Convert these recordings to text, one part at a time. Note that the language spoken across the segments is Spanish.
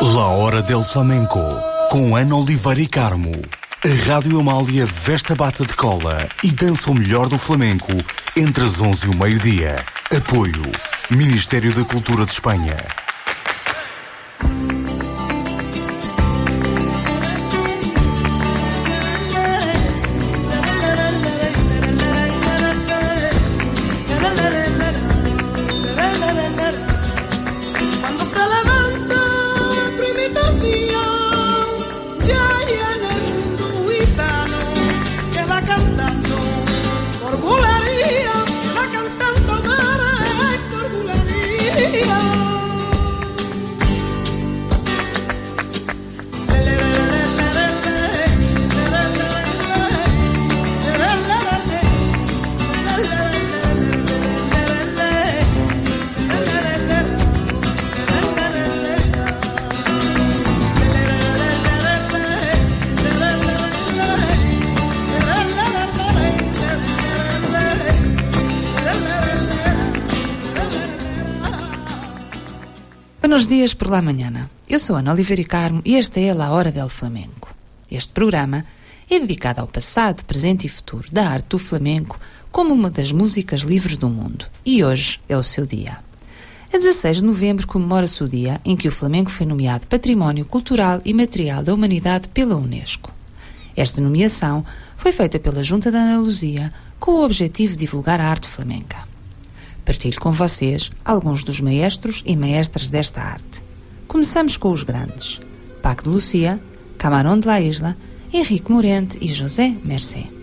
La Hora del Flamenco, com Ana Oliveira e Carmo. A Rádio Amália veste a bata de cola e dança o melhor do flamenco entre as 11 e o meio-dia. Apoio Ministério da Cultura de Espanha. Por lá manhã. Eu sou Ana Oliveira e Carmo e esta é a Hora del Flamenco. Este programa é dedicado ao passado, presente e futuro da arte do flamenco como uma das músicas livres do mundo. E hoje é o seu dia. A 16 de novembro comemora-se o dia em que o Flamengo foi nomeado Património Cultural e Material da Humanidade pela Unesco. Esta nomeação foi feita pela Junta da Andaluzia com o objetivo de divulgar a arte flamenca. Partilho com vocês alguns dos maestros e maestras desta arte. Começamos com os grandes: Paco de Lucia, Camarón de la Isla, Henrique Morente e José Mercé.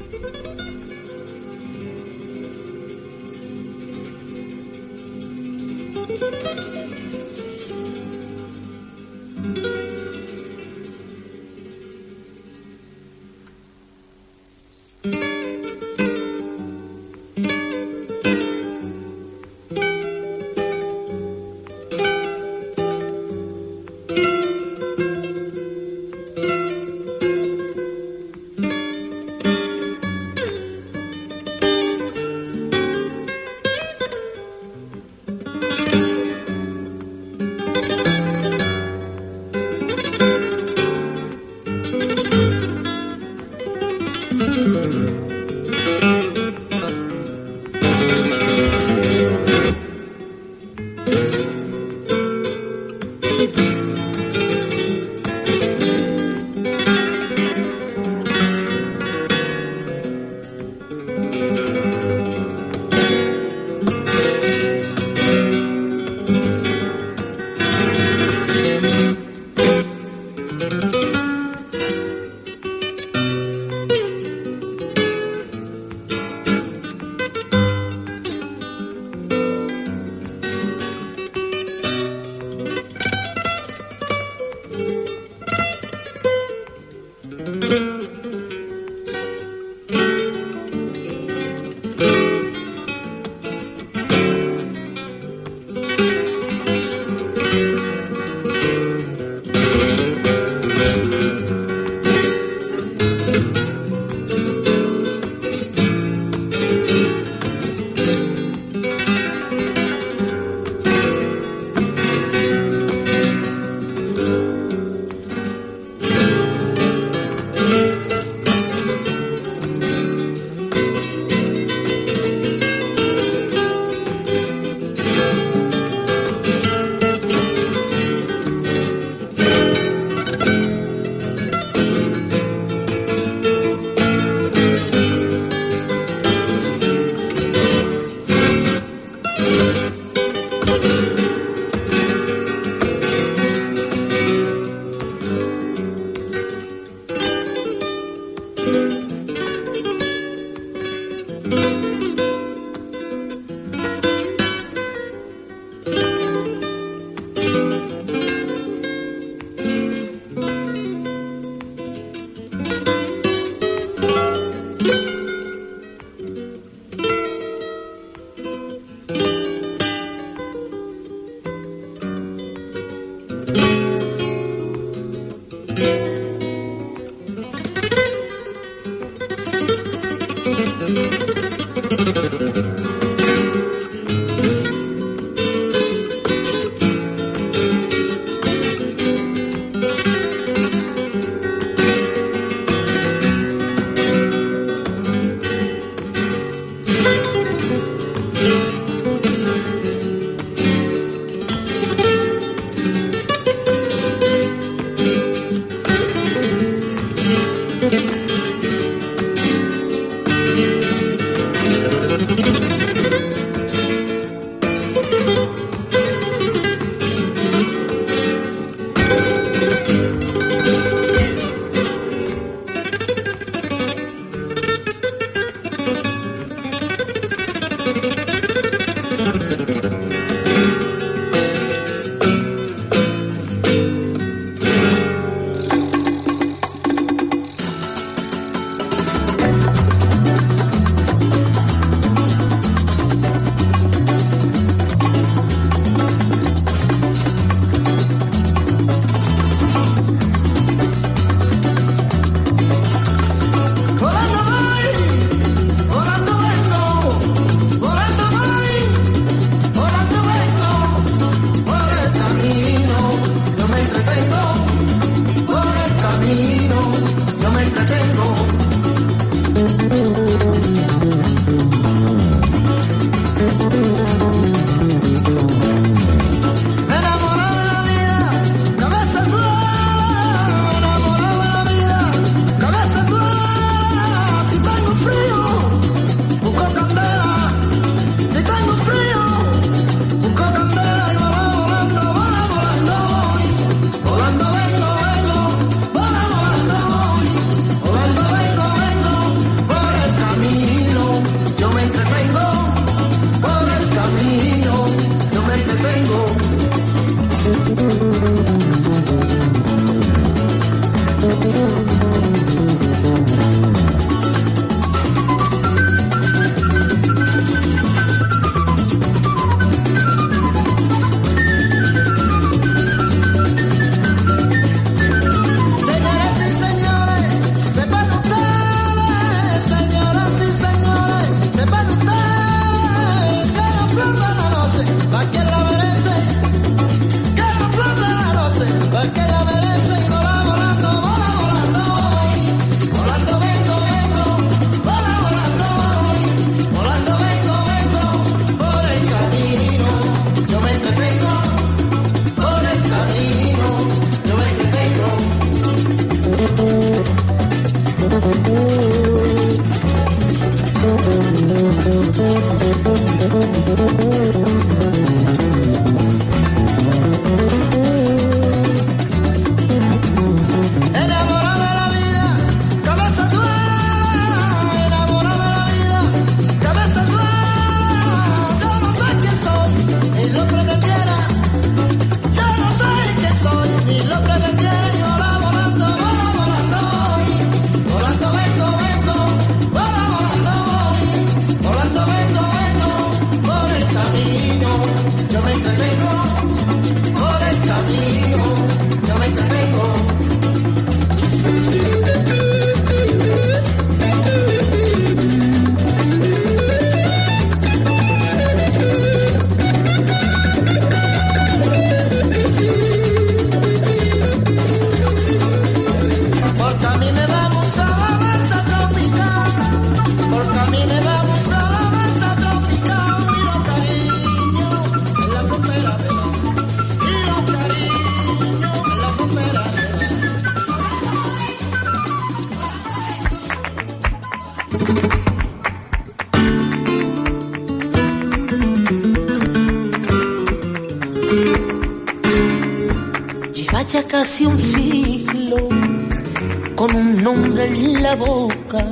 con un nombre en la boca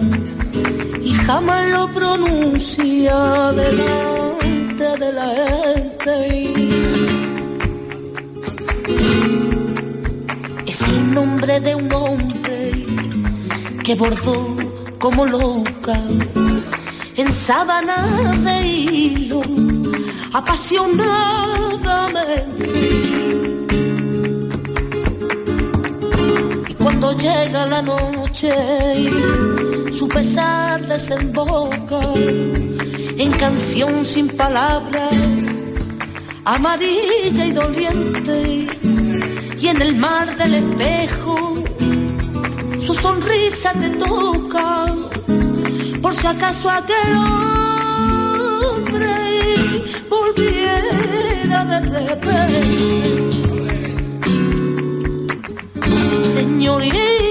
y jamás lo pronuncia delante de la gente. Es el nombre de un hombre que bordó como loca en sábana de hilo apasionadamente desemboca en canción sin palabras, amarilla y doliente, y en el mar del espejo su sonrisa te toca, por si acaso aquel hombre volviera de repente. Señorita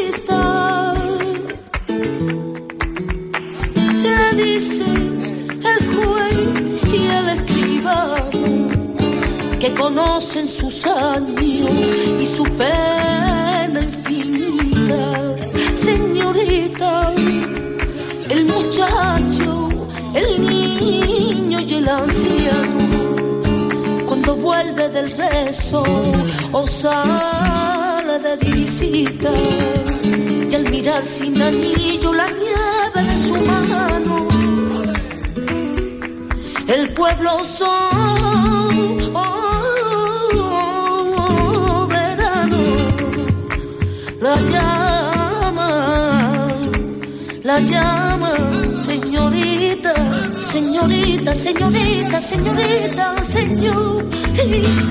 que conocen sus años y su pena infinita. Señorita, el muchacho, el niño y el anciano, cuando vuelve del rezo o sale de visita, y al mirar sin anillo la nieve de su mano, el pueblo son la llama, la llama, señorita, señorita, señorita, señorita, señorita.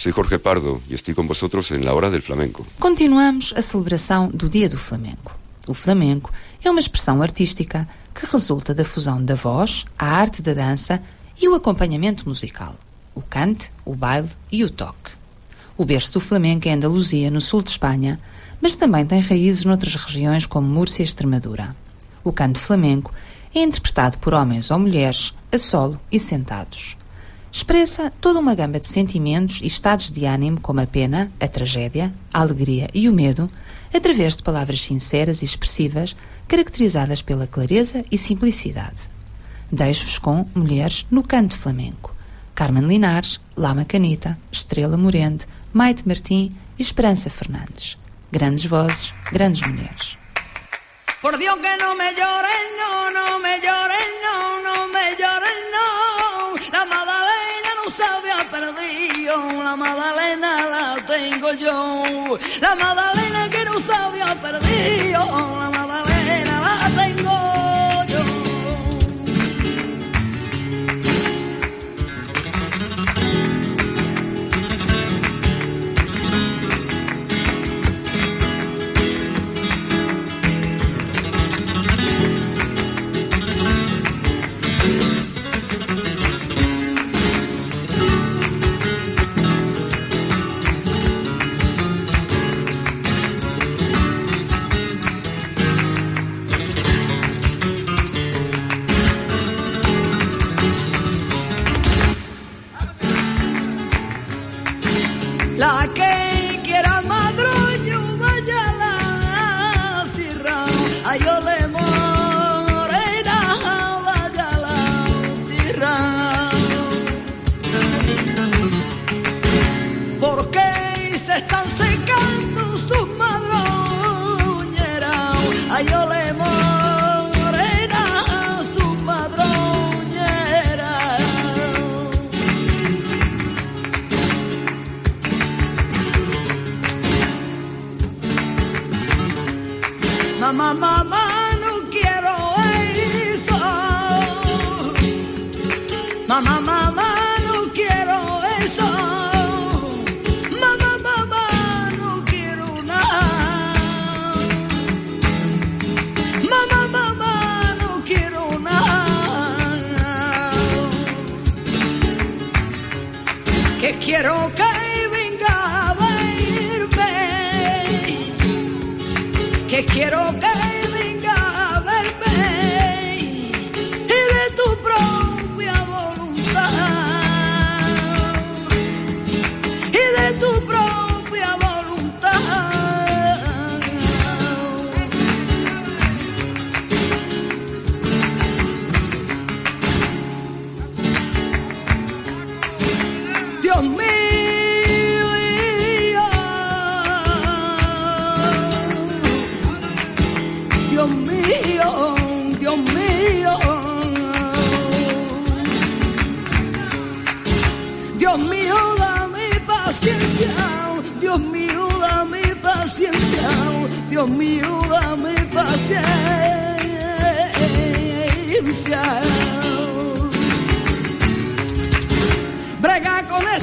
Soy Jorge Pardo e estou com vosotros en la Hora del Flamenco. Continuamos a celebração do Dia do Flamenco. O flamenco é uma expressão artística que resulta da fusão da voz, a arte da dança e o acompanhamento musical, o cante, o baile e o toque. O berço do flamenco é Andaluzia, no sul de Espanha, mas também tem raízes noutras regiões como Múrcia e Extremadura. O canto flamenco é interpretado por homens ou mulheres, a solo e sentados. Expressa toda uma gama de sentimentos e estados de ânimo, como a pena, a tragédia, a alegria e o medo, através de palavras sinceras e expressivas, caracterizadas pela clareza e simplicidade. Deixo-vos com Mulheres no Canto Flamenco. Carmen Linares, Lama Canita, Estrela Morente, Maite Martim e Esperança Fernandes. Grandes vozes, grandes mulheres. Por Dios que no me lloren, no, no me lloren, no, no me lloren, no. La Madalena la tengo yo. La Madalena La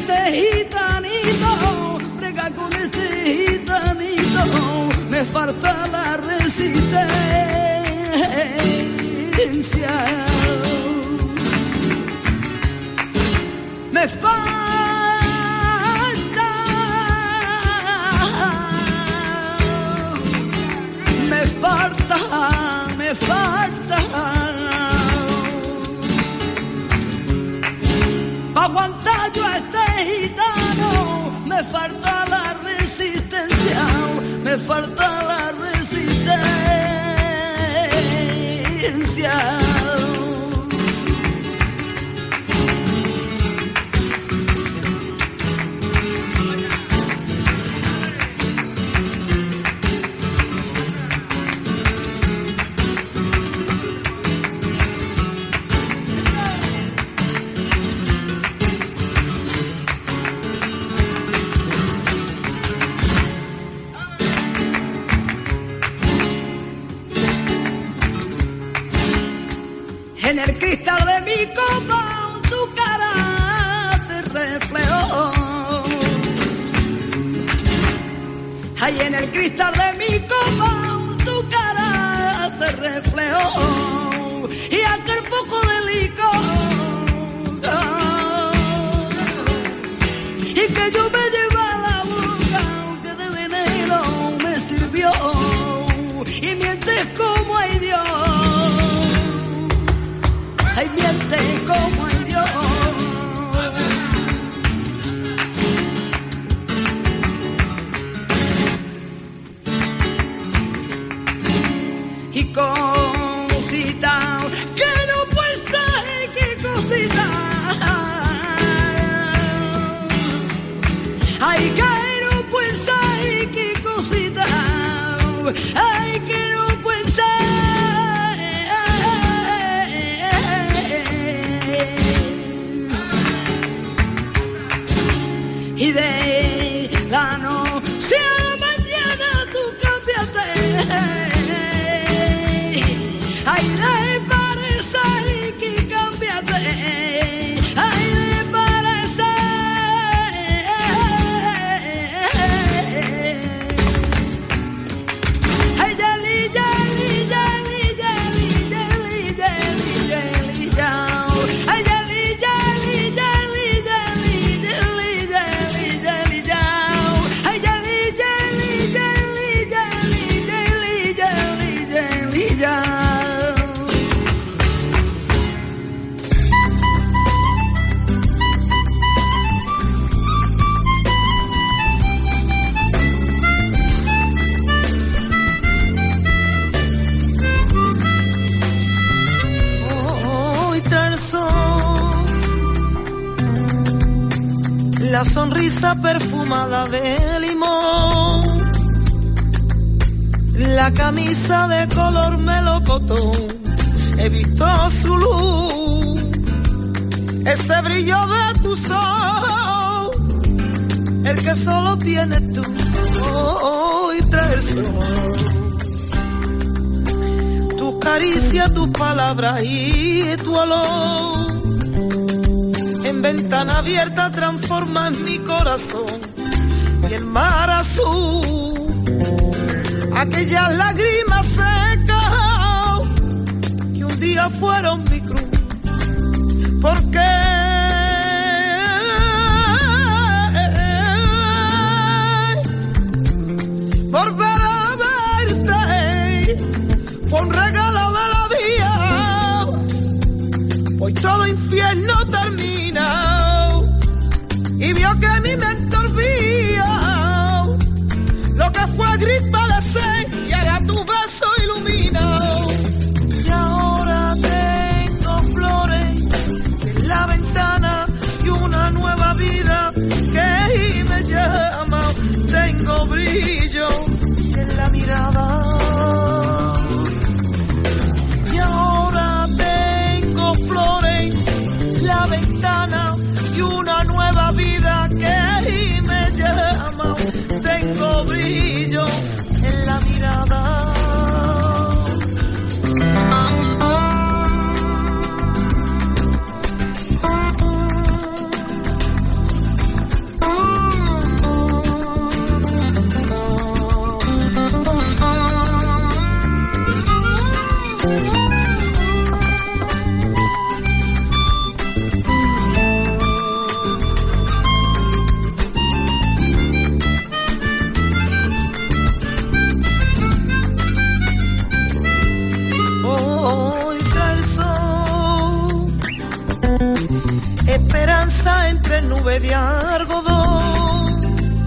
este gitanito, brega con este gitanito, me falta la resistencia. Me falta, Ahí en el cristal de mi copa tu cara se reflejó y aquel poco de licor. Y que yo me llevé a la boca que de veneno me sirvió. Y mientes como hay Dios, ay mientes como y acaricia tus palabras y tu olor. En ventana abierta transformas mi corazón y el mar azul. Aquellas lágrimas secas que un día fueron mi algodón.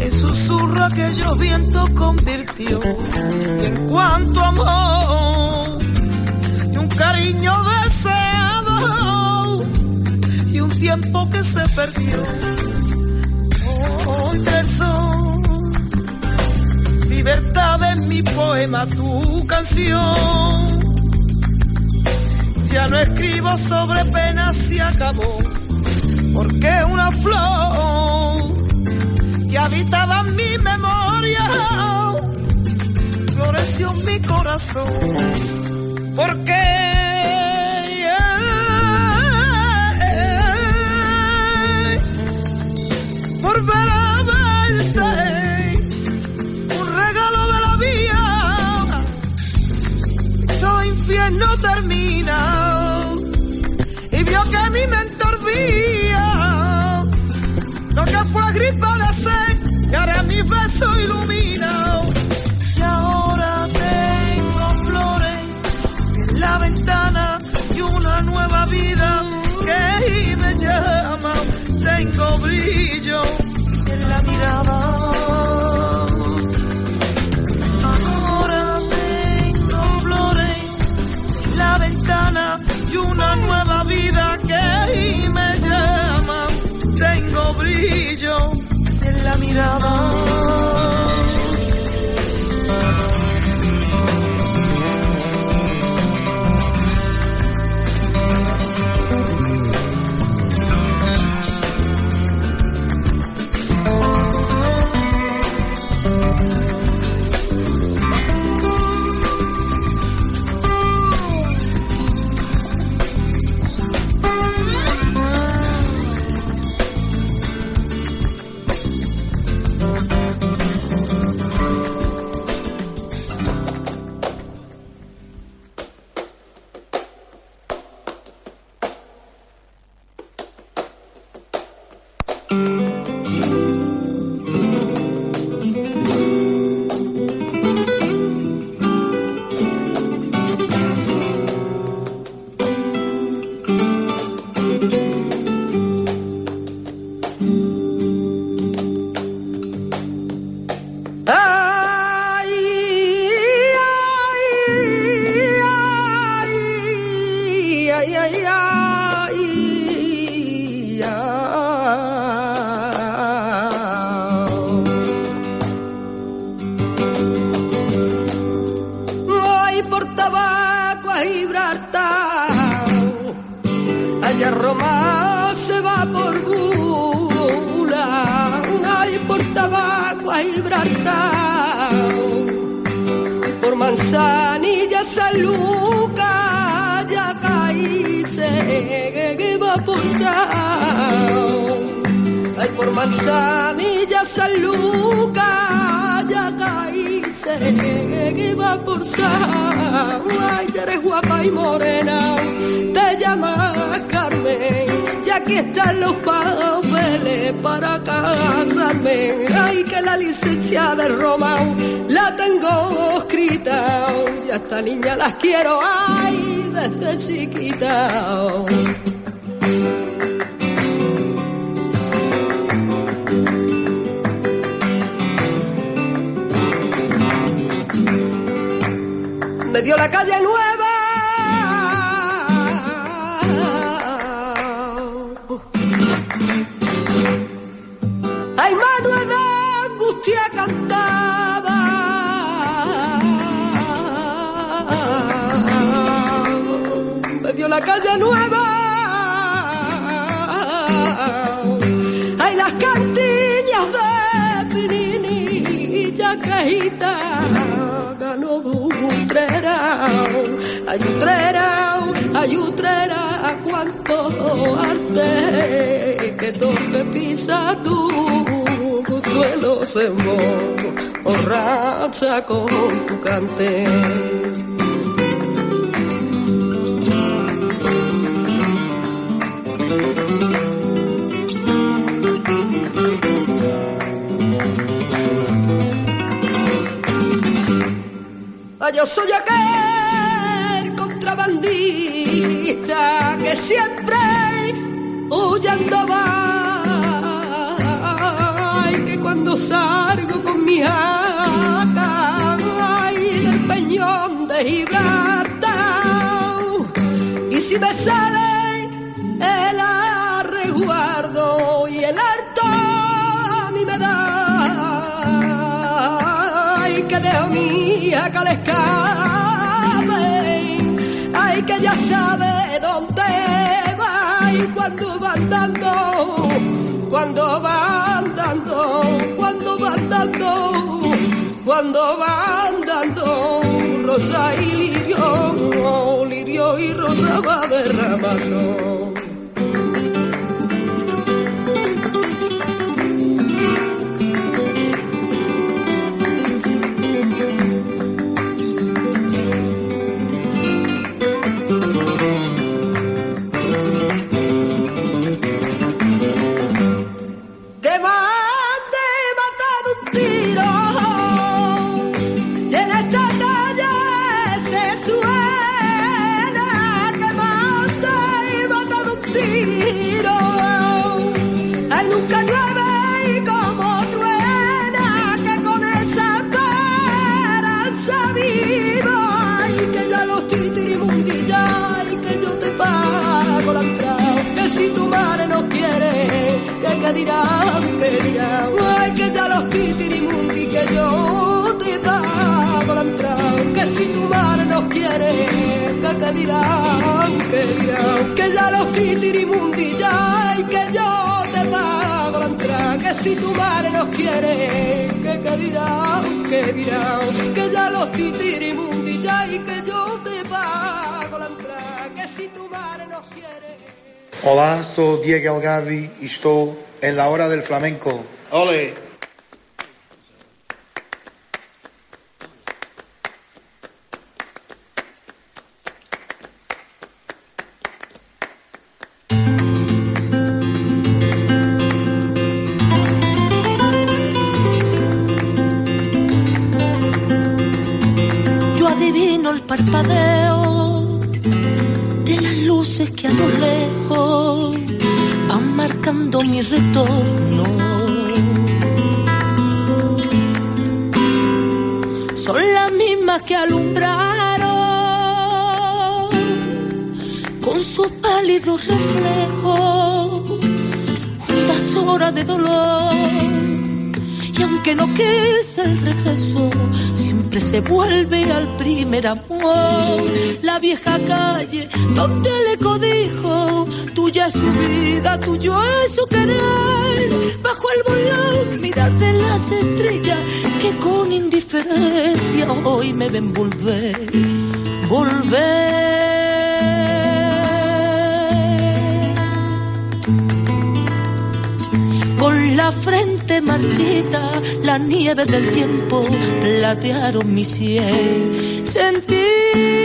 El susurro aquellos vientos convirtió en cuanto amor y un cariño deseado y un tiempo que se perdió. Hoy oh, libertad en mi poema, tu canción. Ya no escribo sobre penas, se acabó porque mm. una flor que habitaba mi memoria floreció en mi corazón, porque por ver A mirada. manzanilla la calle nueva. Ay, Manuel de angustia cantaba. Me la calle nueva. Ay, las cantillas de Pininilla Cajita ganó Utrera. Ay, Utrera, ay, Utrera, cuánto arte que donde pisa tu suelo se borracha con tu cante. Yo soy aquel contrabandista que siempre huyendo va. Ay, que cuando salgo con mi jaca, ay, del peñón de Gibraltar, y si me sale sabe dónde va y cuando va andando, cuando va andando, cuando va andando, cuando va andando, rosa y lirio, lirio y rosa va derramando. Dirán, que dirán. Que ya los titirimundi ya y que yo te pago la entrada. Que si tu madre nos quiere, que te dirán, que dirán. Que ya los titirimundi ya y que yo te pago la entrada. Que si tu madre nos quiere. Hola, soy Diego Algavi y estoy en la hora del flamenco. ¡Ole! Que a lo lejos van marcando mi retorno. Son las mismas que alumbraron con sus pálidos reflejos juntas horas de dolor. Y aunque no quise el regreso, siempre se vuelve al primer amor. La vieja calle donde dijo, tuya es su vida, tuyo es su querer. Bajo el volón, mirar de las estrellas que con indiferencia hoy me ven volver, volver. Con la frente marchita, la nieve del tiempo platearon mi sien. Sentir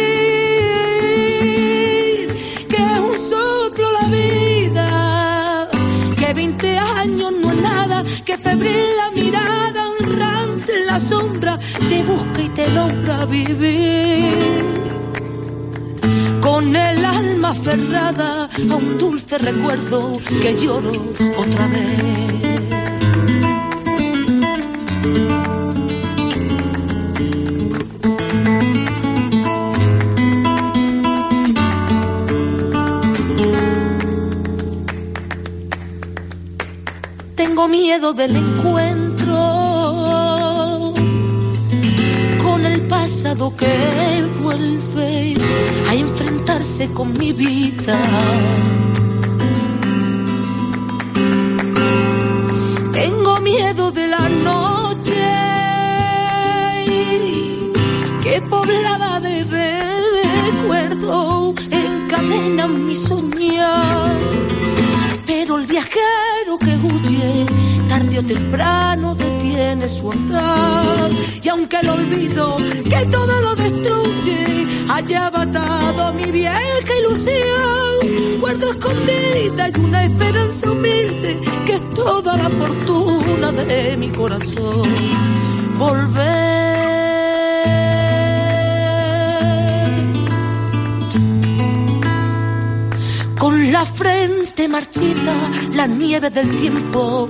sombra, te busca y te logra vivir con el alma aferrada a un dulce recuerdo que lloro otra vez. Tengo miedo del encuentro que vuelve a enfrentarse con mi vida. Tengo miedo de la noche que poblada de recuerdo encadena mi soñar. Pero el viajero que huye tarde o temprano detiene su andar. Y aunque el olvido que todo lo destruye haya matado mi vieja ilusión, guardo escondida y una esperanza humilde que es toda la fortuna de mi corazón. Volver con la frente marchita, la nieve del tiempo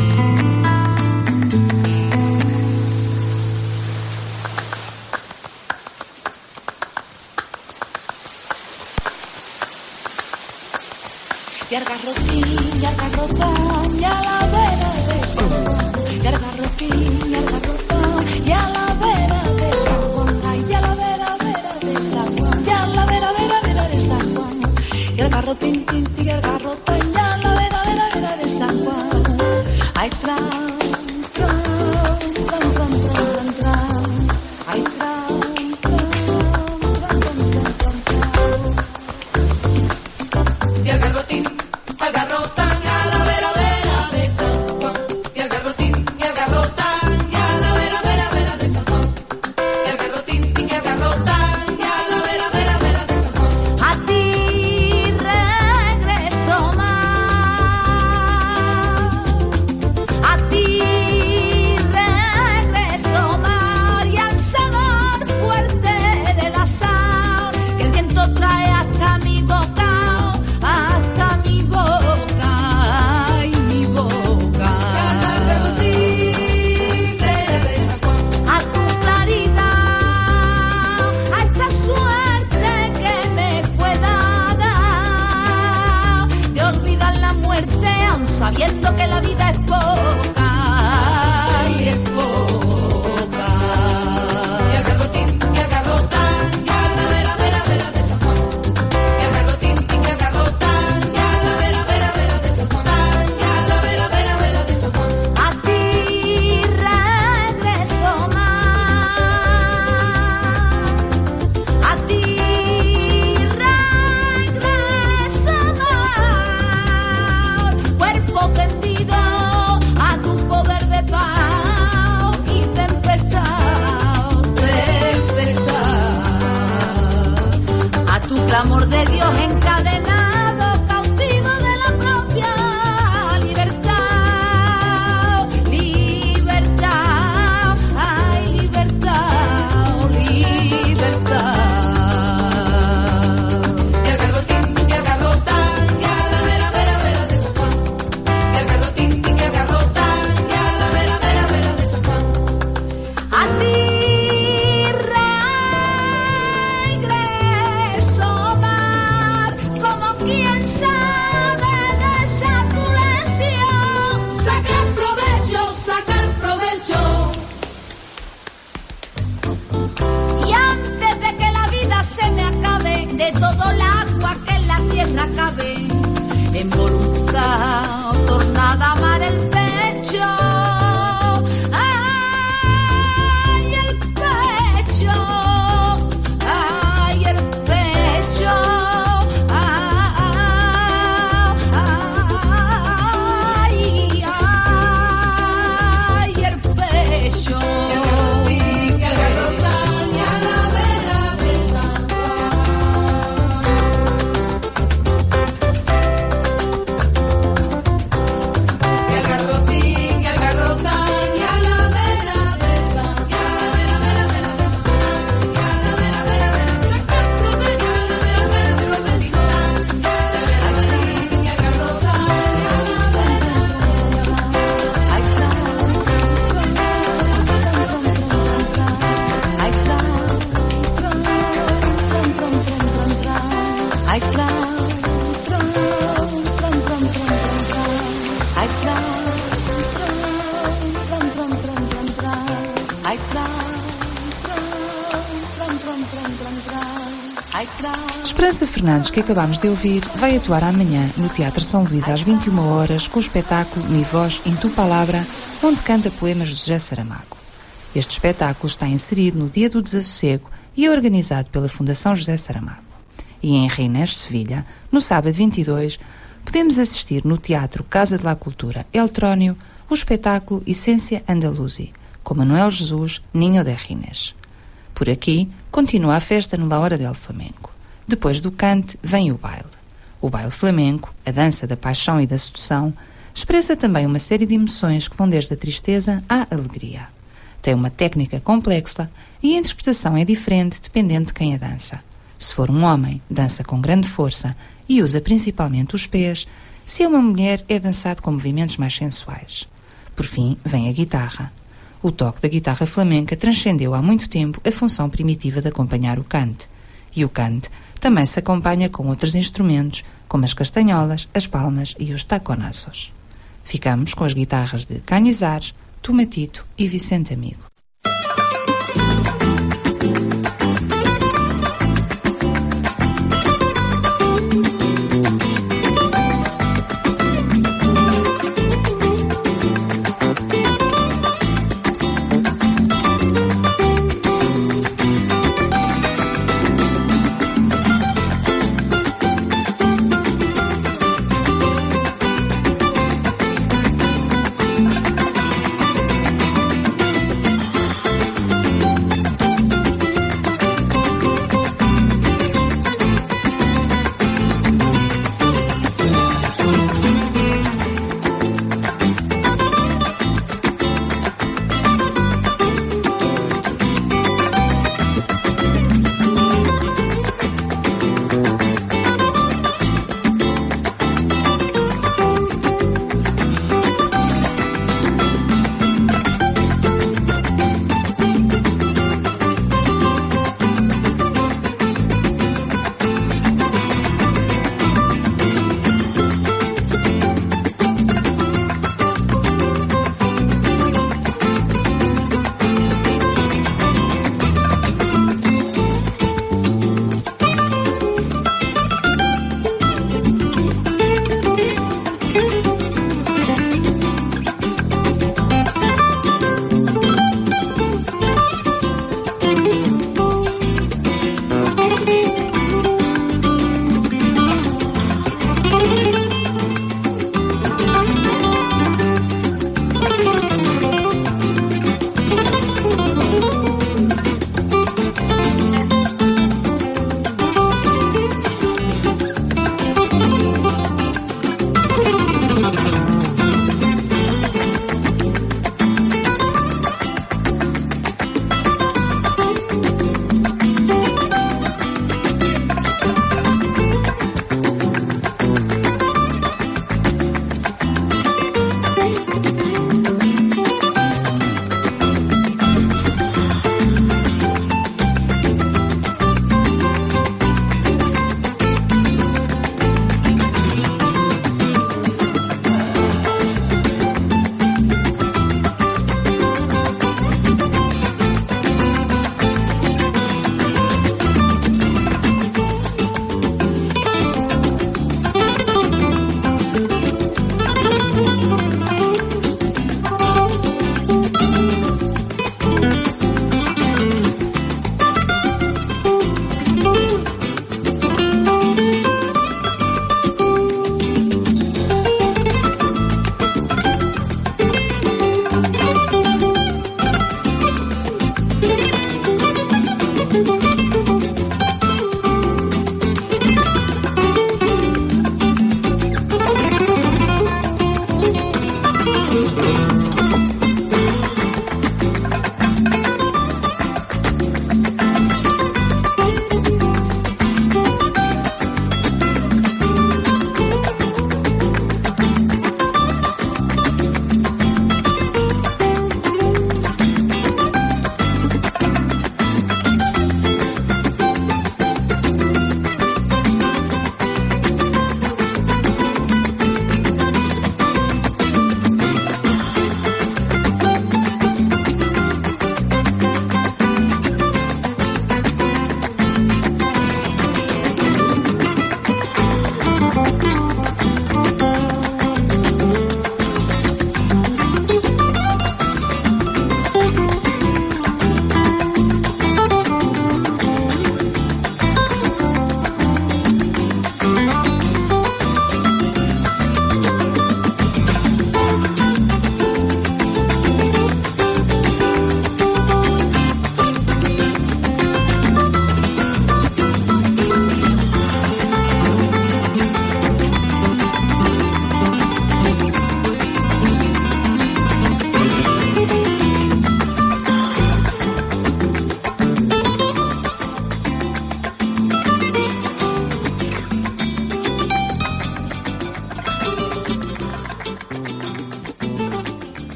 el bergotín. Fernandes, que acabamos de ouvir, vai atuar amanhã no Teatro São Luís às 21 horas com o espetáculo Mi Voz em Tu Palavra, onde canta poemas de José Saramago. Este espetáculo está inserido no Dia do Desassossego e é organizado pela Fundação José Saramago. E em Reinés, Sevilha, no sábado 22, podemos assistir no Teatro Casa de la Cultura Eltrónio o espetáculo Essência Andaluzi, com Manuel Jesus Ninho de Rines. Por aqui, continua a festa no La Hora del Flamenco. Depois do cante, vem o baile. O baile flamenco, a dança da paixão e da sedução, expressa também uma série de emoções que vão desde a tristeza à alegria. Tem uma técnica complexa e a interpretação é diferente dependendo de quem a dança. Se for um homem, dança com grande força e usa principalmente os pés. Se é uma mulher, é dançado com movimentos mais sensuais. Por fim, vem a guitarra. O toque da guitarra flamenca transcendeu há muito tempo a função primitiva de acompanhar o cante. E o cante também se acompanha com outros instrumentos, como as castanholas, as palmas e os taconazos. Ficamos com as guitarras de Canizares, Tomatito e Vicente Amigo.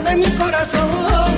De mi corazón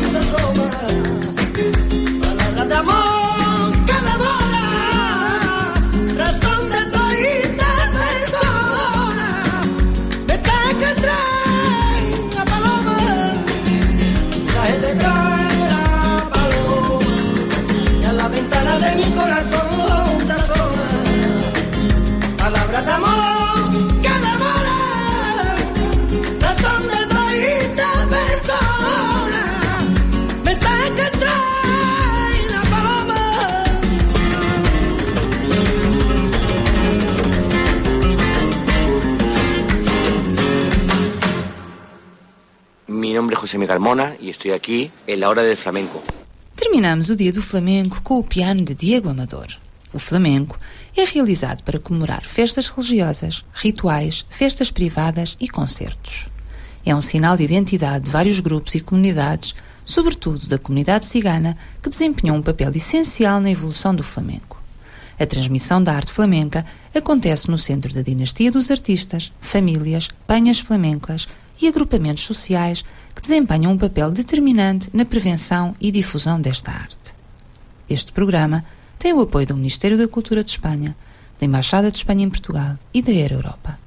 Mi nombre es José Miguel Mona y estoy aquí en la hora del flamenco. Terminamos o Dia do Flamenco com o piano de Diego Amador. O flamenco é realizado para comemorar festas religiosas, rituais, festas privadas e concertos. É um sinal de identidade de vários grupos e comunidades, sobretudo da comunidade cigana, que desempenhou um papel essencial na evolução do flamenco. A transmissão da arte flamenca acontece no centro da dinastia dos artistas, famílias, penhas flamencas e agrupamentos sociais que desempenham um papel determinante na prevenção e difusão desta arte. Este programa tem o apoio do Ministério da Cultura de Espanha, da Embaixada de Espanha em Portugal e da Air Europa.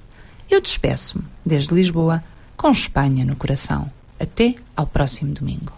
Eu despeço-me, desde Lisboa, com Espanha no coração. Até ao próximo domingo.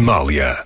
Amália.